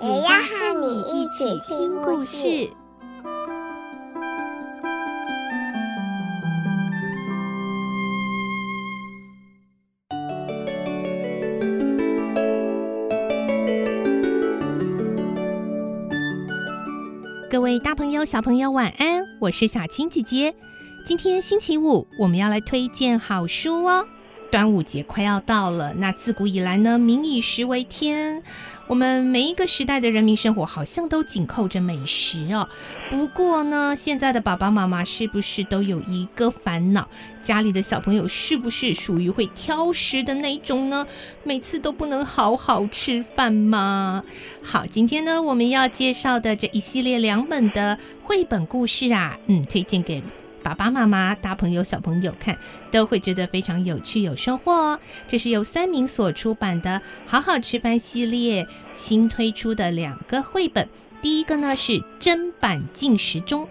也要和你一起听故事。各位大朋友、小朋友，晚安！我是小青姐姐。今天星期五，我们要来推荐好书哦。端午节快要到了，那自古以来呢，民以食为天。我们每一个时代的人民生活好像都紧扣着美食哦。不过呢，现在的爸爸妈妈是不是都有一个烦恼？家里的小朋友是不是属于会挑食的那种呢？每次都不能好好吃饭吗？好，今天呢，我们要介绍的这一系列两本的绘本故事啊，嗯，推荐给。爸爸妈妈、大朋友、小朋友看都会觉得非常有趣、有收获哦。这是由三民所出版的《好好吃饭》系列新推出的两个绘本。第一个呢是砧板进食中，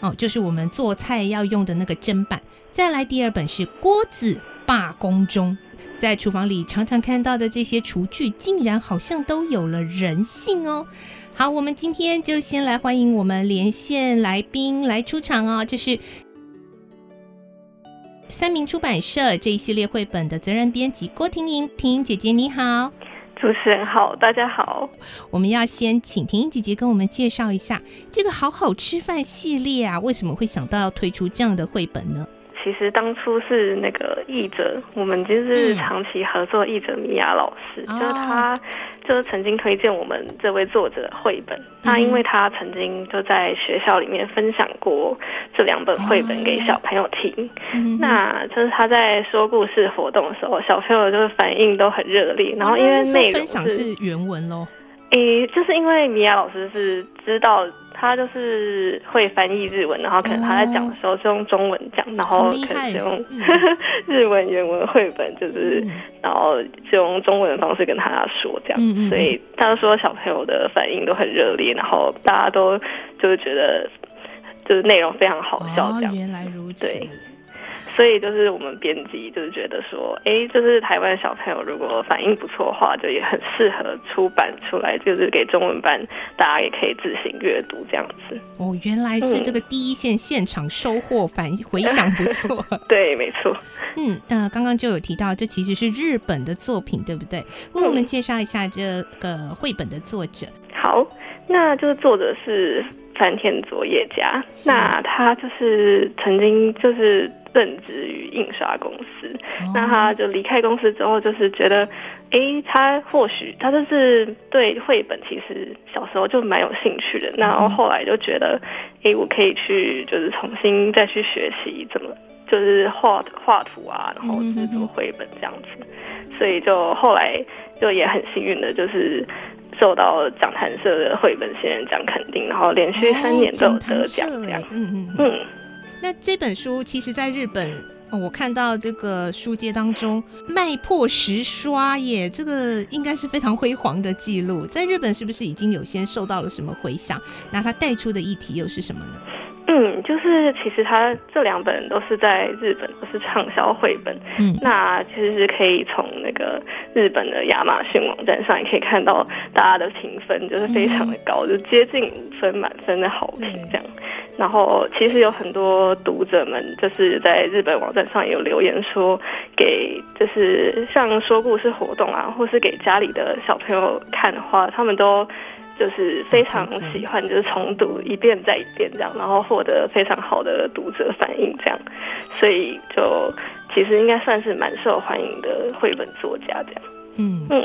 哦，就是我们做菜要用的那个砧板。再来第二本是锅子罢工中，在厨房里常常看到的这些厨具，竟然好像都有了人性哦。好，我们今天就先来欢迎我们连线来宾来出场哦。这是三明出版社这一系列绘本的责任编辑郭婷莹，婷莹姐姐你好，主持人好，大家好。我们要先请婷莹姐姐跟我们介绍一下这个好好吃饭系列啊，为什么会想到要推出这样的绘本呢？其实当初是那个译者，我们就是长期合作译者米娅老师，嗯、就是他就是曾经推荐我们这位作者的绘本。那、嗯、因为他曾经就在学校里面分享过这两本绘本给小朋友听，嗯、那就是他在说故事活动的时候，小朋友就是反应都很热烈。然后因为内容是、哦、分享是原文喽。诶，就是因为米娅老师是知道他就是会翻译日文，然后可能他在讲的时候是用中文讲，然后可能是用 日文原文绘本，就是然后就用中文的方式跟他说这样，所以他说小朋友的反应都很热烈，然后大家都就是觉得就是内容非常好笑这样。哦，原来如此。对。所以就是我们编辑就是觉得说，哎，就是台湾小朋友如果反应不错的话，就也很适合出版出来，就是给中文版，大家也可以自行阅读这样子。哦，原来是这个第一线现场收获反应回响不错。对，没错。嗯，呃，刚刚就有提到，这其实是日本的作品，对不对？为我们介绍一下这个绘本的作者。好，那就是作者是山田佐野家，那他就是曾经就是。任职于印刷公司，那他就离开公司之后，就是觉得，哎、欸，他或许他就是对绘本其实小时候就蛮有兴趣的，然后后来就觉得，哎、欸，我可以去就是重新再去学习怎么就是画画图啊，然后制作绘本这样子，所以就后来就也很幸运的，就是受到讲坛社的绘本新人奖肯定，然后连续三年都有得奖这样，嗯。嗯嗯。那这本书其实在日本，我看到这个书街当中卖破十刷耶，这个应该是非常辉煌的记录。在日本是不是已经有些受到了什么回响？那它带出的议题又是什么呢？嗯，就是其实他这两本都是在日本都是畅销绘本。嗯，那其实是可以从那个日本的亚马逊网站上也可以看到大家的评分，就是非常的高，嗯、就接近五分满分的好评这样。然后其实有很多读者们就是在日本网站上有留言说，给就是像说故事活动啊，或是给家里的小朋友看的话，他们都。就是非常喜欢，就是重读一遍再一遍这样，然后获得非常好的读者反应这样，所以就其实应该算是蛮受欢迎的绘本作家这样。嗯嗯，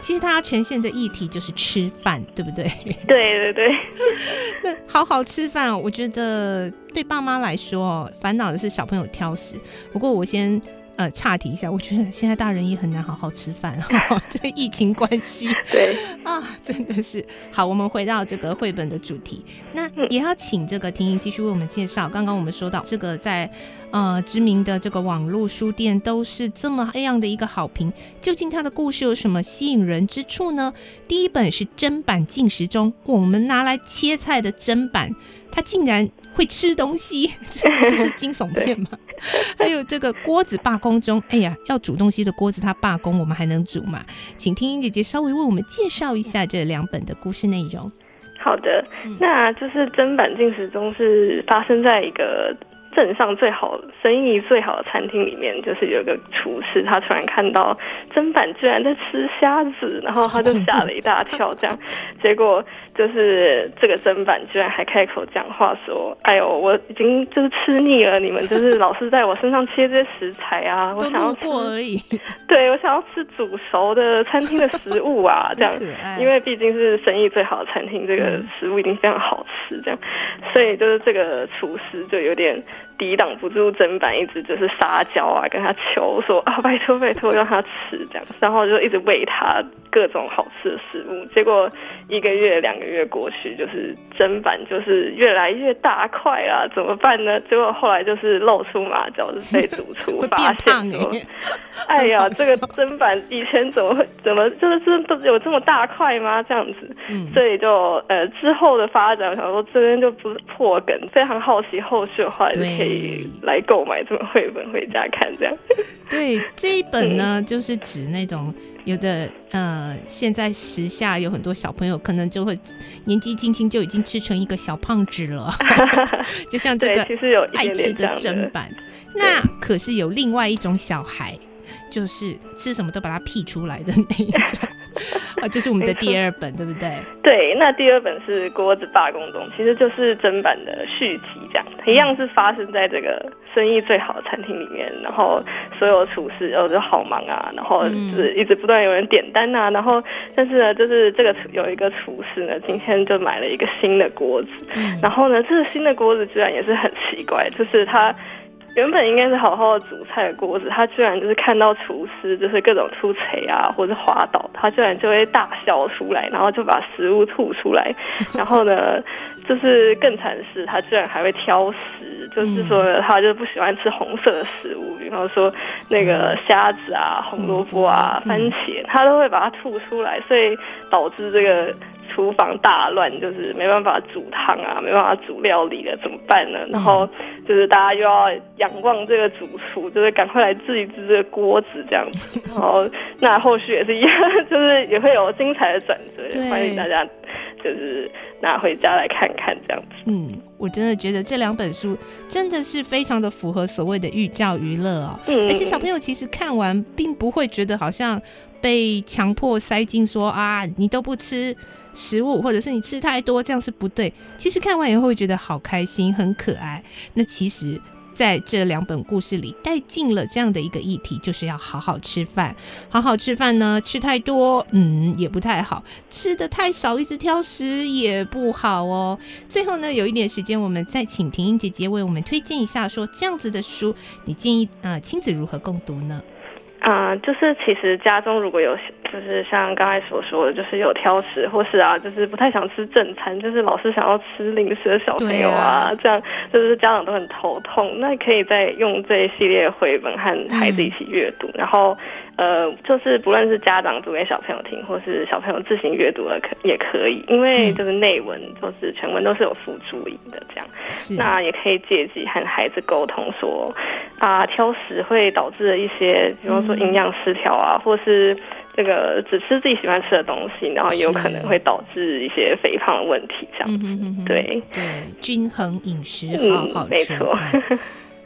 其实它呈现的议题就是吃饭，对不对？对对对。那好好吃饭哦，我觉得对爸妈来说，烦恼的是小朋友挑食。不过我先。呃岔题一下，我觉得现在大人也很难好好吃饭，这个疫情关系。对啊，真的是。好，我们回到这个绘本的主题，那也要请这个婷婷继续为我们介绍。刚刚我们说到这个在呃知名的这个网络书店都是这么样的一个好评，究竟它的故事有什么吸引人之处呢？第一本是砧板进食中，我们拿来切菜的砧板，它竟然会吃东西，这是惊悚片吗？还有这个锅子罢工中，哎呀，要煮东西的锅子它罢工，我们还能煮吗？请听姐姐稍微为我们介绍一下这两本的故事内容。好的，那就是砧板进食中是发生在一个。镇上最好生意最好的餐厅里面，就是有一个厨师，他突然看到砧板居然在吃虾子，然后他就吓了一大跳。这样，结果就是这个砧板居然还开口讲话说：“哎呦，我已经就是吃腻了，你们就是老是在我身上切这些食材啊，我想要吃而已。对，我想要吃煮熟的餐厅的食物啊，这样，因为毕竟是生意最好的餐厅，这个食物一定非常好吃，这样，所以就是这个厨师就有点。”抵挡不住砧板，一直就是撒娇啊，跟他求说啊，拜托拜托，让他吃这样，然后就一直喂他各种好吃的食物。结果一个月、两个月过去，就是砧板就是越来越大块啊，怎么办呢？结果后来就是露出马脚，就是被主厨发现说，哎呀，这个砧板以前怎么会怎么就是这都有这么大块吗？这样子，所以就呃之后的发展，我想说这边就不是破梗，非常好奇后续的话就可以。来购买这本绘本回家看，这样。对，这一本呢，嗯、就是指那种有的呃，现在时下有很多小朋友可能就会年纪轻轻就已经吃成一个小胖子了，就像这个其实有爱吃的砧板。那可是有另外一种小孩，就是吃什么都把它屁出来的那一种。啊，就是我们的第二本，对不对？对，那第二本是锅子罢工中，其实就是真版的续集，这样一样是发生在这个生意最好的餐厅里面，然后所有厨师哦就好忙啊，然后就是一直不断有人点单啊，然后但是呢，就是这个有一个厨师呢，今天就买了一个新的锅子，然后呢，这个新的锅子居然也是很奇怪，就是他。原本应该是好好的煮菜的锅子，他居然就是看到厨师就是各种出锤啊，或者滑倒，他居然就会大笑出来，然后就把食物吐出来。然后呢，就是更惨的是，他居然还会挑食，就是说他就不喜欢吃红色的食物，比方说那个虾子啊、红萝卜啊、番茄，他都会把它吐出来，所以导致这个。厨房大乱，就是没办法煮汤啊，没办法煮料理了，怎么办呢？然后就是大家又要仰望这个主厨，就是赶快来制一制这个锅子这样子。然后那后续也是一样，就是也会有精彩的转折，欢迎大家就是拿回家来看看这样子。嗯，我真的觉得这两本书真的是非常的符合所谓的寓教于乐哦。嗯，而且小朋友其实看完并不会觉得好像。被强迫塞进说啊，你都不吃食物，或者是你吃太多，这样是不对。其实看完以后会觉得好开心，很可爱。那其实在这两本故事里带进了这样的一个议题，就是要好好吃饭。好好吃饭呢，吃太多，嗯，也不太好；吃得太少，一直挑食也不好哦。最后呢，有一点时间，我们再请婷婷姐姐为我们推荐一下，说这样子的书，你建议啊，亲子如何共读呢？啊、就是其实家中如果有，就是像刚才所说的，就是有挑食，或是啊，就是不太想吃正餐，就是老是想要吃零食的小朋友啊，啊这样就是家长都很头痛。那可以再用这一系列绘本和孩子一起阅读，嗯、然后。呃，就是不论是家长读给小朋友听，或是小朋友自行阅读了，可也可以，因为就是内文，就是全文都是有附注音的，这样。那也可以借机和孩子沟通说，啊，挑食会导致的一些，比方说营养失调啊，嗯、或是这个只吃自己喜欢吃的东西，然后也有可能会导致一些肥胖的问题，这样。嗯哼哼哼。对对，均衡饮食，好好没错。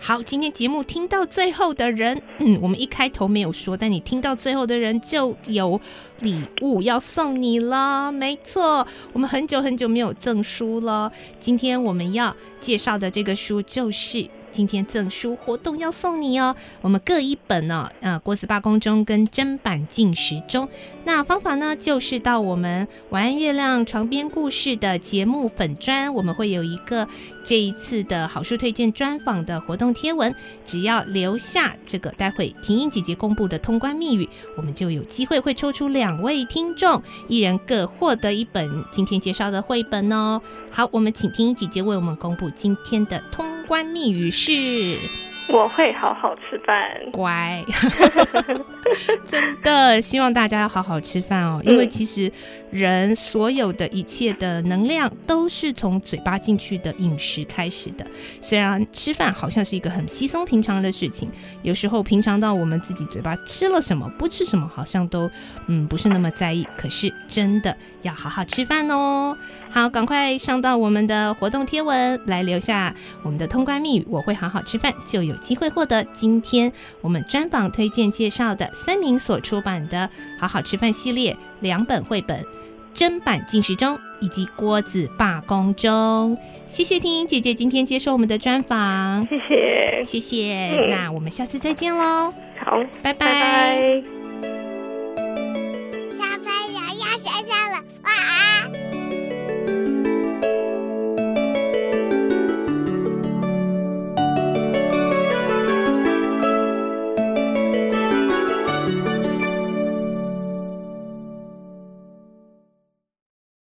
好，今天节目听到最后的人，嗯，我们一开头没有说，但你听到最后的人就有礼物要送你了。没错，我们很久很久没有赠书了。今天我们要介绍的这个书就是今天赠书活动要送你哦，我们各一本呢，呃，国子八宫中跟砧板进食中。那方法呢，就是到我们晚安月亮床边故事的节目粉砖，我们会有一个这一次的好书推荐专访的活动贴文，只要留下这个待会婷颖姐姐公布的通关密语，我们就有机会会抽出两位听众，一人各获得一本今天介绍的绘本哦。好，我们请婷颖姐姐为我们公布今天的通关密语是。我会好好吃饭，乖，真的希望大家要好好吃饭哦，因为其实人所有的一切的能量都是从嘴巴进去的饮食开始的。虽然吃饭好像是一个很稀松平常的事情，有时候平常到我们自己嘴巴吃了什么，不吃什么，好像都嗯不是那么在意。可是真的要好好吃饭哦。好，赶快上到我们的活动贴文来留下我们的通关密语，我会好好吃饭，就有机会获得今天我们专访推荐介绍的三民所出版的《好好吃饭》系列两本绘本《砧板进食中》以及《锅子罢工中》。谢谢婷颖姐姐今天接受我们的专访，谢谢，谢谢。嗯、那我们下次再见喽，好，拜拜。拜拜。